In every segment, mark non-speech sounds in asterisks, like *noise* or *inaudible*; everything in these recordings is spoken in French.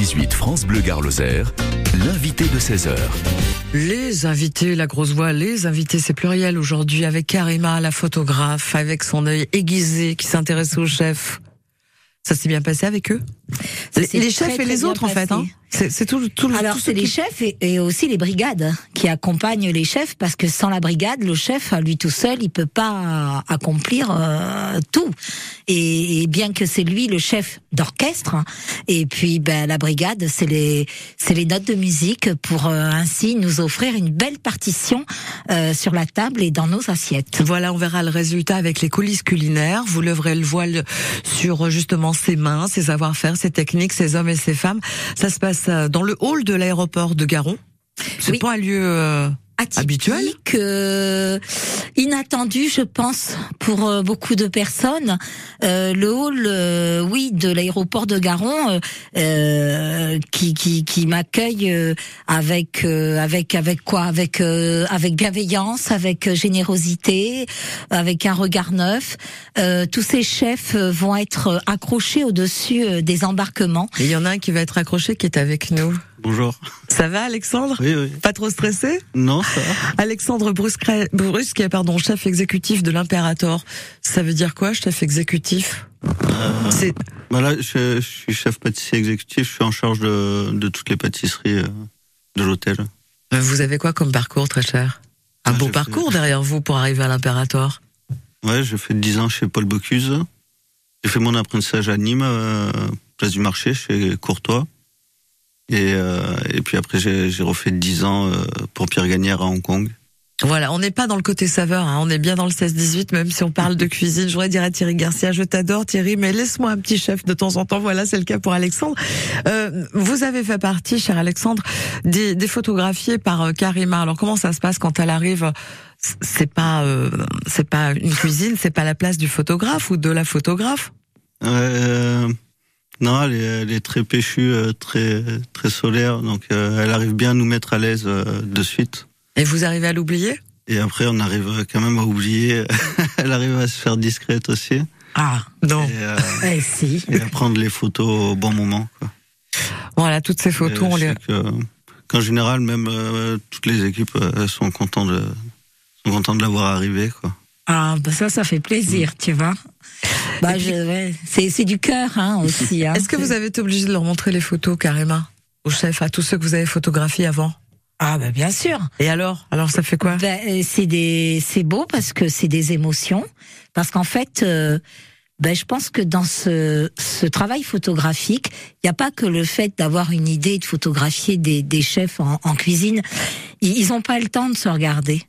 16-18 France Bleu Gare-Lozère, l'invité de 16h. Les invités, la grosse voix, les invités, c'est pluriel aujourd'hui avec Karima, la photographe, avec son œil aiguisé qui s'intéresse au chef. Ça s'est bien passé avec eux? Les, très, chefs et les autres en fait. Hein c'est tout, tout, le- Alors ce c'est les qui- chefs et, et aussi les brigades qui accompagnent les chefs parce que sans la brigade, le chef lui tout seul, il peut pas accomplir euh, tout. Et, et bien que c'est lui le chef d'orchestre, hein, et puis ben, la brigade, c'est les c'est les notes de musique pour euh, ainsi nous offrir une belle partition euh, sur la table et dans nos assiettes. Voilà, on verra le résultat avec les coulisses culinaires. Vous leverez le voile sur justement ses mains, ses savoir-faire, ses techniques, ses hommes et ses femmes. Ça se passe euh, dans le hall de l'aéroport de Garon. C'est Oui. pas un lieu euh. Atypique, euh, inattendu, je pense, pour euh, beaucoup de personnes. Euh, le hall, euh, oui, de l'aéroport de Garon, euh, qui qui, qui m'accueille euh, avec euh, avec avec quoi? Avec euh, avec bienveillance, avec générosité, avec un regard neuf. Euh, tous ces chefs vont être accrochés au-dessus des embarquements. Il y en a un qui va être accroché qui est avec nous. Bonjour. Ça va, Alexandre Oui, oui. Pas trop stressé? Non, ça va. Alexandre Brusque, Brusque, pardon, chef exécutif de l'Imperator. Ça veut dire quoi, chef exécutif? Euh, C'est bah là, je, je suis chef pâtissier exécutif. Je suis en charge de, de toutes les pâtisseries euh, de l'hôtel. vous avez quoi comme parcours, très cher? Un Ah, beau parcours fait- derrière vous pour arriver à l'Imperator. Ouais, j'ai fait 10 ans chez Paul Bocuse. J'ai fait mon apprentissage à Nîmes, euh, place du marché, chez Courtois. Et, euh, et puis après, j'ai refait 10 ans euh, pour Pierre Gagnère à Hong Kong. Voilà, on n'est pas dans le côté saveur, hein, on est bien dans le 16-18, même si on parle de cuisine. Je voudrais dire à Thierry Garcia, je t'adore Thierry, mais laisse-moi un petit chef de temps en temps. Voilà, c'est le cas pour Alexandre. Euh, vous avez fait partie, cher Alexandre, des, des photographiés par Karima. Alors comment ça se passe quand elle arrive C'est pas, euh, c'est pas une cuisine, c'est pas la place du photographe ou de la photographe? Euh, non, elle est, elle est très péchue, euh, très, très solaire. Donc, euh, elle arrive bien à nous mettre à l'aise euh, de suite. Et vous arrivez à l'oublier? Et après, on arrive quand même à oublier. *laughs* elle arrive à se faire discrète aussi. Ah, Non. Et, euh, *laughs* eh si. et à prendre les photos au bon moment. Quoi. Voilà, toutes ces photos, Et on les. qu'en général, même euh, toutes les équipes euh, sont contentes de, sont contentes de l'avoir arrivé. Quoi. Ah, bah ça, ça fait plaisir, tu vois. Bah, je, ouais, c'est, c'est du cœur, hein, *laughs* aussi. Hein. Est-ce que vous avez été obligé de leur montrer les photos, Karima Au chef, à tous ceux que vous avez photographiés avant? Ah, bah, bien sûr. Et alors? Alors ça fait quoi? Ben, euh, c'est des, c'est beau parce que c'est des émotions. Parce qu'en fait, euh, ben, je pense que dans ce, ce travail photographique, il n'y a pas que le fait d'avoir une idée de photographier des, des chefs en, en cuisine. Ils ils ont pas le temps de se regarder.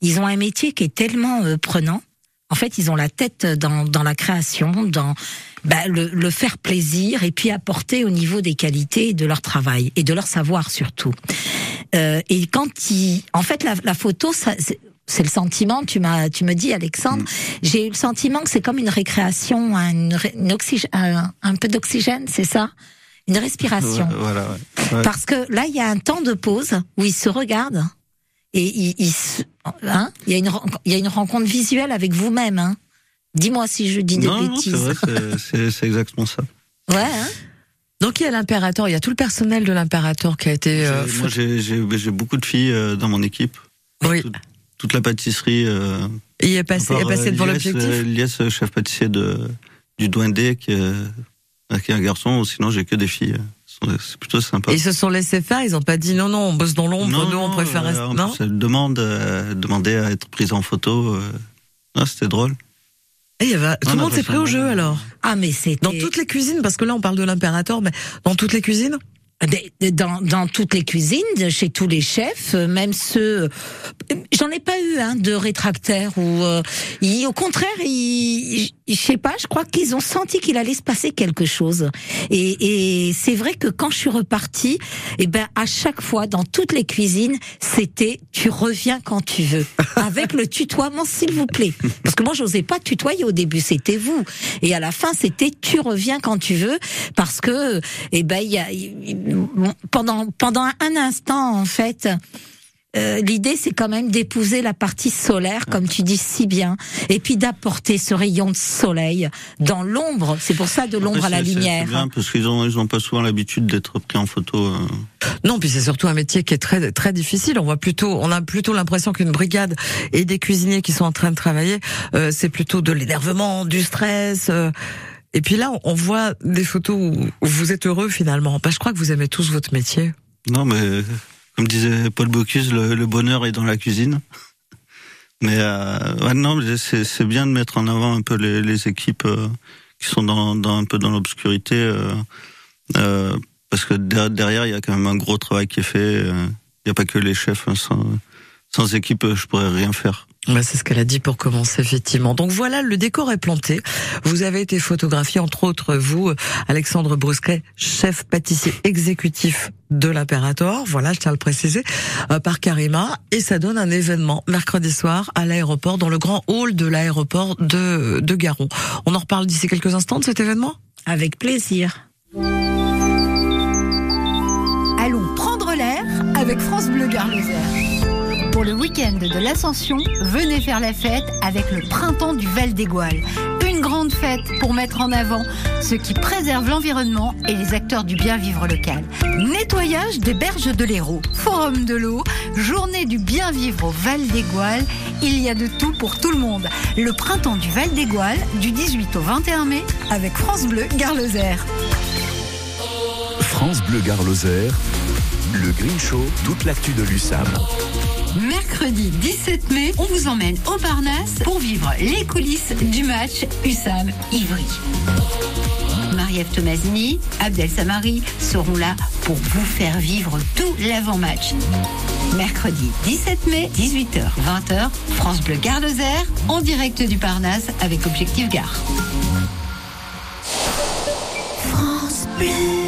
Ils ont un métier qui est tellement euh, prenant. En fait, ils ont la tête dans, dans la création, dans ben, le, le faire plaisir et puis apporter au niveau des qualités de leur travail et de leur savoir surtout. Euh, et quand ils, en fait, la, la photo, ça, c'est- le sentiment. Tu m'as, tu me dis, Alexandre, j'ai eu le sentiment que c'est comme une récréation, une, ré- une oxygène, un, un peu d'oxygène, c'est ça, une respiration. Voilà, ouais. Ouais. Parce que là, il y a un temps de pause où ils se regardent et hein, il y a une, ren- il y a une rencontre visuelle avec vous-même. Hein. Dis-moi si je dis des Non, non, c'est bêtises. vrai, c'est- exactement ça. ouais. Hein Donc il y a l'impérator, il y a tout le personnel de l'impérator qui a été. euh, J'ai- Moi, j'ai- beaucoup de filles euh, dans mon équipe. oui, Toute, toute la pâtisserie. Euh, il est passé, à est part, passé devant l'objectif. Lies, chef pâtissier de, du Douindé, qui, est- qui est un garçon. Sinon, j'ai que des filles. C'est plutôt sympa. Ils se sont laissés faire, ils ont pas dit non, non, on bosse dans l'ombre, nous on préfère euh, rester. en Non demande, euh, demandait à être prise en photo. euh. Non, c'était drôle. Et il y avait- Tout le monde s'est pris au jeu alors? Ah, mais c'était. Dans toutes les cuisines, parce que là on parle de l'impérator, mais dans toutes les cuisines? Dans, dans toutes les cuisines, chez tous les chefs, euh, même ceux, euh, j'en ai pas eu hein, de rétractaires ou euh, au contraire, ils, je sais pas, je crois qu'ils ont senti qu'il allait se passer quelque chose. Et, et c'est vrai que quand je suis repartie, et ben à chaque fois dans toutes les cuisines, c'était tu reviens quand tu veux, *laughs* avec le tutoiement s'il vous plaît, parce que moi j'osais pas tutoyer au début, c'était vous, et à la fin c'était tu reviens quand tu veux, parce que eh ben il y a il- pendant pendant un instant en fait euh, l'idée, c'est quand même d'épouser la partie solaire, comme tu dis si bien, et puis d'apporter ce rayon de soleil dans l'ombre. C'est pour ça de l'ombre à la lumière. C'est bien parce qu'ils ont ils ont pas souvent l'habitude d'être pris en photo. Euh. Non, puis c'est surtout un métier qui est très très difficile. On voit plutôt, on a plutôt l'impression qu'une brigade et des cuisiniers qui sont en train de travailler, euh, c'est plutôt de l'énervement, du stress. Et puis là, on voit des photos où vous êtes heureux finalement. Bah, je crois que vous aimez tous votre métier. Non, mais comme disait Paul Bocuse, le, bonheur est dans la cuisine. Mais euh, non, c'est bien de mettre en avant un peu les, équipes euh, qui sont un peu dans l'obscurité, euh, parce que derrière il y a quand même un gros travail qui est fait. Il n'y a pas que les chefs. Hein, sans, sans équipe, je pourrais rien faire. Bah, c'est ce qu'elle a dit pour commencer, effectivement. Donc voilà, le décor est planté. Vous avez été photographié, entre autres, vous, Alexandre Brusquet, chef pâtissier exécutif de l'Imperator, voilà, je tiens à le préciser, euh, par Karima, et ça donne un événement mercredi soir à l'aéroport, dans le grand hall de l'aéroport de, de Garon. On en reparle d'ici quelques instants de cet événement? Avec plaisir. Allons prendre l'air avec France Bleu Gare pour le week-end de l'Ascension, venez faire la fête avec le printemps du Val d'Égoile. Une grande fête pour mettre en avant ce qui préserve l'environnement et les acteurs du bien vivre local. Nettoyage des berges de l'Hérault, forum de l'eau, journée du bien vivre au Val d'Égoile. Il y a de tout pour tout le monde. Le printemps du Val d'Égoile, du 18 au 21 mai, avec France Bleu Garloser. France Bleu Garloser, le Green Show, toute l'actu de l'USAM. Mercredi 17 mai, on vous emmène au Parnasse pour vivre les coulisses du match USAM-Ivry. Marie-Ève Tomasini, Abdel Samari seront là pour vous faire vivre tout l'avant-match. Mercredi 17 mai, 18h, 20h, France Bleu Gare en direct du Parnasse avec Objectif Gare. France Bleu.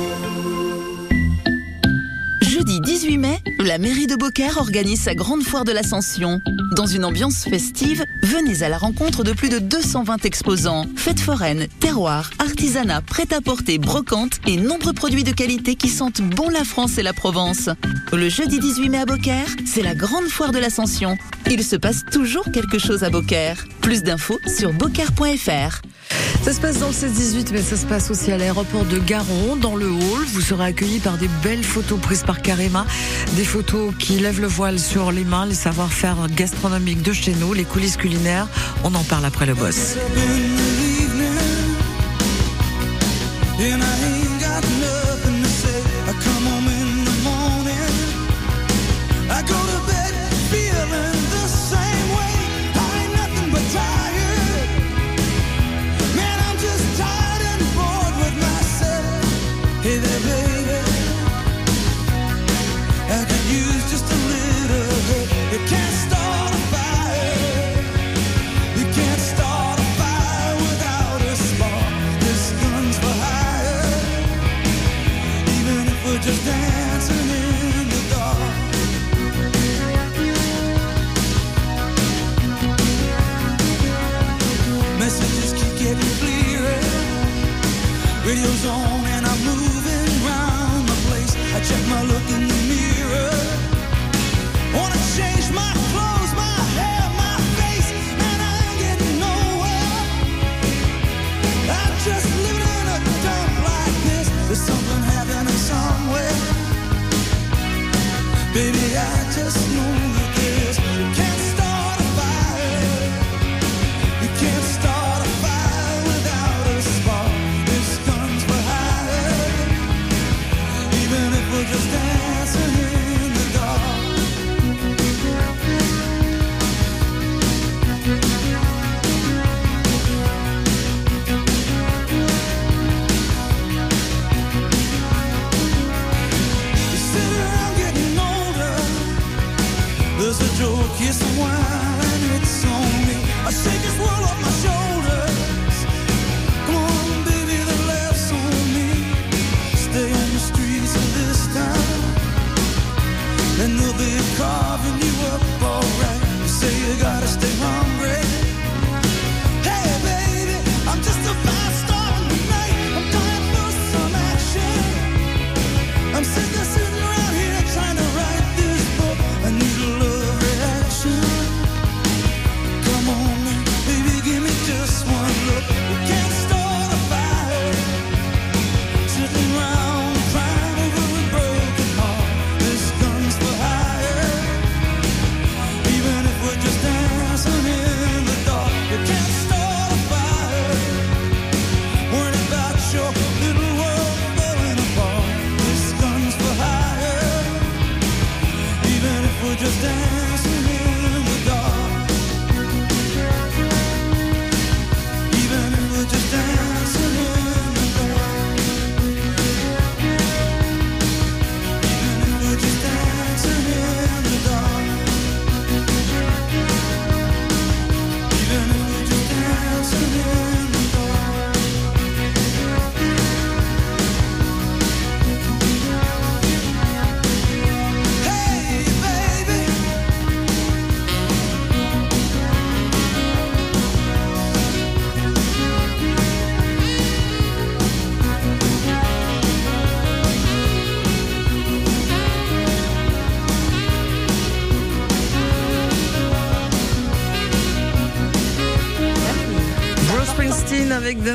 Jeudi 18 mai, la mairie de Beaucaire organise sa grande foire de l'Ascension. Dans une ambiance festive, venez à la rencontre de plus de 220 exposants. Fêtes foraines, terroirs, artisanat, prêt-à-porter, brocante et nombreux produits de qualité qui sentent bon la France et la Provence. Le jeudi 18 mai à Beaucaire, c'est la grande foire de l'Ascension. Il se passe toujours quelque chose à Beaucaire. Plus d'infos sur beaucaire.fr. Ça se passe dans le 16-18, mais ça se passe aussi à l'aéroport de Garon, dans le hall. Vous serez accueillis par des belles photos prises par Karima, des photos qui lèvent le voile sur les mains, les savoir-faire gastronomiques de chez nous, les coulisses culinaires. On en parle après le boss. Baby, I just know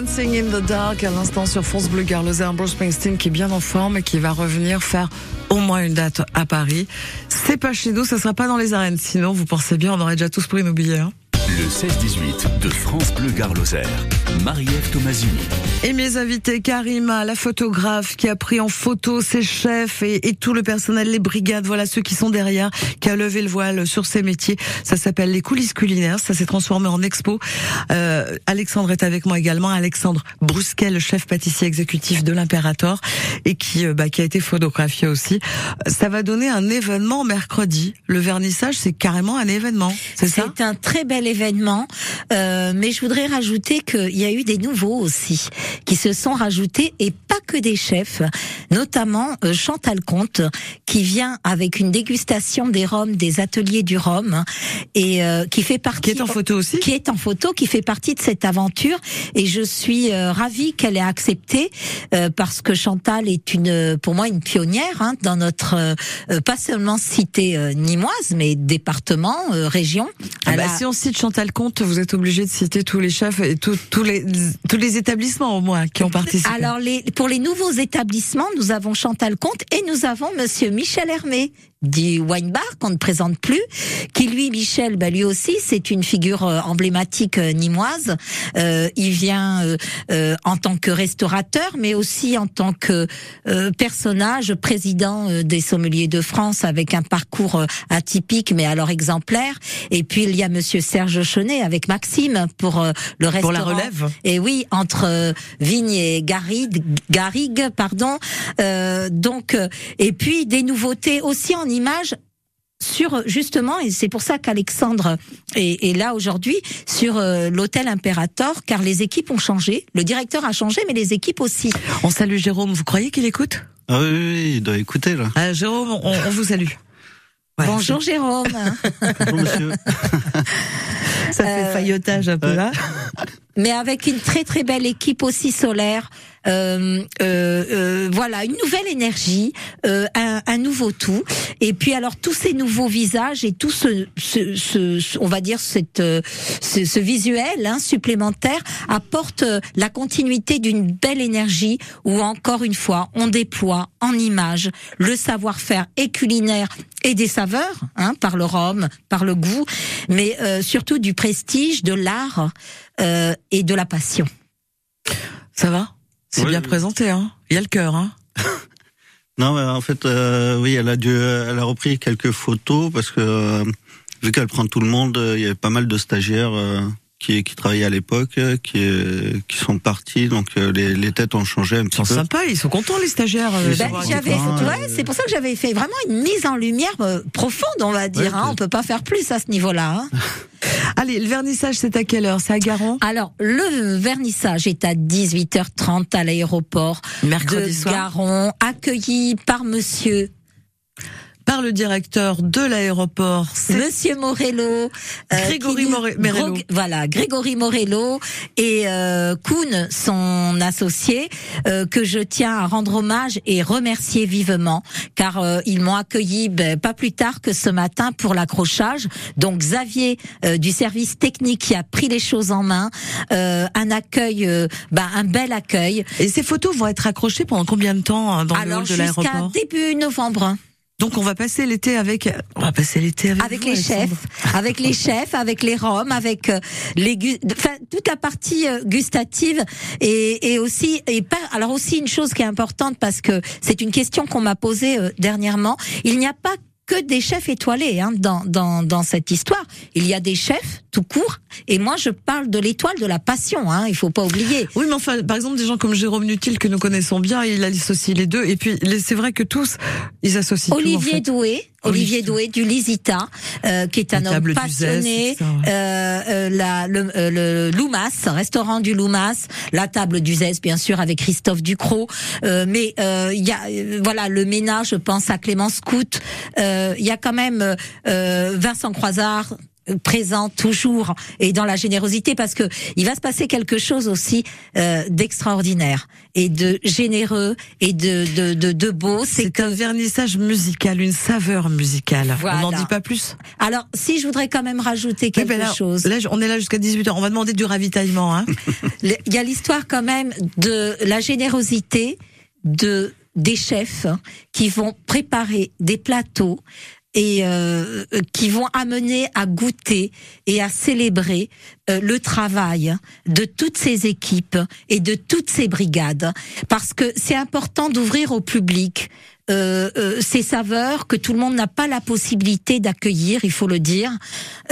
Dancing in the Dark à l'instant sur France Bleu Garloser, Bruce Springsteen qui est bien en forme et qui va revenir faire au moins une date à Paris. C'est pas chez nous, ça sera pas dans les arènes. Sinon, vous pensez bien, on aurait déjà tous pris nos billets. Hein. Le 16-18 de France Bleu Garloser. Marie-Ève Tomasini. Et mes invités, Karima, la photographe qui a pris en photo ses chefs et, et, tout le personnel, les brigades, voilà ceux qui sont derrière, qui a levé le voile sur ces métiers. Ça s'appelle les coulisses culinaires, ça s'est transformé en expo. Euh, Alexandre est avec moi également, Alexandre Brusquet, le chef pâtissier exécutif de l'Imperator et qui, euh, bah, qui a été photographié aussi. Ça va donner un événement mercredi. Le vernissage, c'est carrément un événement, c'est ça? C'est un très bel événement, euh, mais je voudrais rajouter qu'il y a eu des nouveaux aussi qui se sont rajoutés et pas que des chefs, notamment euh, Chantal Comte qui vient avec une dégustation des rhums des ateliers du rhum et euh, qui fait partie qui est en photo aussi qui est en photo qui fait partie de cette aventure et je suis euh, ravie qu'elle ait accepté euh, parce que Chantal est une pour moi une pionnière hein, dans notre euh, pas seulement cité euh, nimoise mais département région. Ah bah, a... si on cite Chantal Comte vous êtes obligé de citer tous les chefs et tous les tous les établissements au moins qui ont participé alors pour les nouveaux établissements nous avons Chantal Comte et nous avons monsieur Michel Hermé du wine bar qu'on ne présente plus, qui lui, Michel, bah lui aussi, c'est une figure euh, emblématique euh, nimoise. Euh, il vient en tant que restaurateur, mais aussi en tant que personnage, président des sommeliers de France, avec un parcours atypique, mais alors exemplaire. Et puis il y a Monsieur Serge Chenet avec Maxime pour le restaurant. Pour la relève. Et oui, entre Vigne et Garrigue, Garrigue, pardon. donc, et puis des nouveautés aussi en image sur justement, et c'est pour ça qu'Alexandre est, est, là aujourd'hui, sur euh, l'hôtel Imperator, car les équipes ont changé. Le directeur a changé, mais les équipes aussi. On salue Jérôme, vous croyez qu'il écoute? Ah oui, oui, il doit écouter là. Ah, Jérôme, on, on, vous salue. Ouais, Bonjour Jérôme. *laughs* Bonjour monsieur. *laughs* Ça fait euh, faillotage un peu là. *laughs* Mais avec une très très belle équipe aussi solaire. Euh, euh, euh, voilà, une nouvelle énergie, euh, un, un, nouveau tout. Et puis alors tous ces nouveaux visages et tout ce, ce, ce on va dire cette, ce, ce visuel hein, supplémentaire apporte la continuité d'une belle énergie où encore une fois on déploie en images le savoir-faire et culinaire et des saveurs, hein, par le rhum, par le goût, mais euh, surtout du prestige, de l'art euh, et de la passion. Ça va? C'est oui, bien oui. présenté, hein. Il y a le cœur, hein. *laughs* non, mais en fait, euh, oui, elle a dû, elle a repris quelques photos parce que euh, vu qu'elle prend tout le monde, il y avait pas mal de stagiaires euh, qui, qui travaillaient à l'époque, qui, qui sont partis, donc les, les têtes ont changé un petit ils sont peu. sympas, ils sont contents les stagiaires. Ben, j'avais, ouais, c'est pour ça que j'avais fait vraiment une mise en lumière profonde, on va dire. Ouais, hein. On peut pas faire plus à ce niveau-là. Hein. *laughs* Allez, le vernissage, c'est à quelle heure? C'est à Garon Alors, le vernissage est à 18h30 à l'aéroport Mercredi de soir? Garon, accueilli par monsieur par le directeur de l'aéroport, Monsieur Morello, euh, Grégory More Morello. Voilà, Grégory Morello et euh, Kuhn, son associé, euh, que je tiens à rendre hommage et remercier vivement, car euh, ils m'ont accueilli ben, pas plus tard que ce matin pour l'accrochage. Donc Xavier euh, du service technique qui a pris les choses en main, euh, un accueil, ben, un bel accueil. Et ces photos vont être accrochées pendant combien de temps hein, dans Alors, le hall de l'aéroport? Jusqu'à début novembre. Donc on va passer l'été avec on va passer l'été avec, avec vous, les chefs, avec les chefs, avec les roms, avec euh, les enfin toute la partie euh, gustative et, et aussi et pas alors aussi une chose qui est importante parce que c'est une question qu'on m'a posée euh, dernièrement, il n'y a pas que des chefs étoilés hein, dans, dans, dans cette histoire. Il y a des chefs tout court, et moi je parle de l'étoile de la passion. Hein, il faut pas oublier. Oui, mais enfin, par exemple, des gens comme Jérôme Nutil que nous connaissons bien, il associe les deux. Et puis, c'est vrai que tous, ils associent. Olivier tout, en fait. Doué. Olivier Doué du Lisita, euh, qui est un homme passionné. Euh, euh, la, le, le Loumas, restaurant du Loumas, la table du Zès, bien sûr, avec Christophe Ducrot. Euh, mais il y a, voilà, le ménage, je pense à Clément Scout. Il y a quand même Vincent Croisard, présent toujours et dans la générosité parce que il va se passer quelque chose aussi euh, d'extraordinaire et de généreux et de de de, de beau. C'est un vernissage musical, une saveur musicale. Voilà. On n'en dit pas plus. Alors, si je voudrais quand même rajouter quelque Oui, ben là, chose. Là, on est là jusqu'à 18h. On va demander du ravitaillement. Hein. *laughs* Il y a l'histoire quand même de la générosité de des chefs qui vont préparer des plateaux et euh, qui vont amener à goûter et à célébrer euh, le travail de toutes ces équipes et de toutes ces brigades parce que c'est important d'ouvrir au public euh, euh, ces saveurs que tout le monde n'a pas la possibilité d'accueillir, il faut le dire.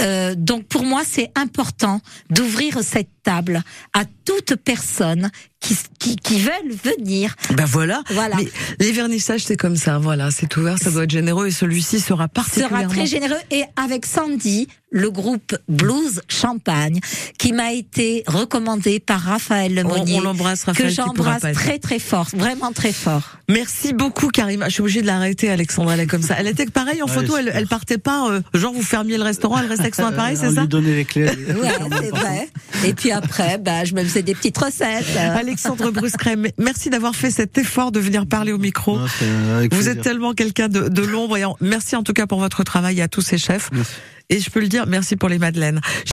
Euh, donc pour moi, c'est important d'ouvrir cette table à toute personne qui, qui, qui veulent venir. Ben voilà. Voilà. Mais les vernissages, c'est comme ça. Voilà, c'est ouvert, ça doit être généreux et celui-ci sera particulièrement. sera très généreux et avec Sandy, le groupe Blues Champagne, qui m'a été recommandé par Raphaël On, Lemonnier, on l'embrasse, que Raphaël. pourra j'embrasse très très fort, vraiment très fort. Merci beaucoup, Karima. Je suis obligée de l'arrêter, Alexandre. Elle est comme ça. Elle était pareil en Ouais, photo. Elle, elle partait pas. euh, genre, vous fermiez le restaurant. Elle restait avec son appareil, On c'est ça lui donnait les clés. Ouais, c'est vrai. Et puis après, bah, je me faisais des petites recettes. Alexandre Bruscrem, merci d'avoir fait cet effort de venir parler au micro. Non, avec Vous plaisir. êtes tellement quelqu'un de, de l'ombre. et en- Merci en tout cas pour votre travail à tous ces chefs. Merci. Et je peux le dire, merci pour les madeleines.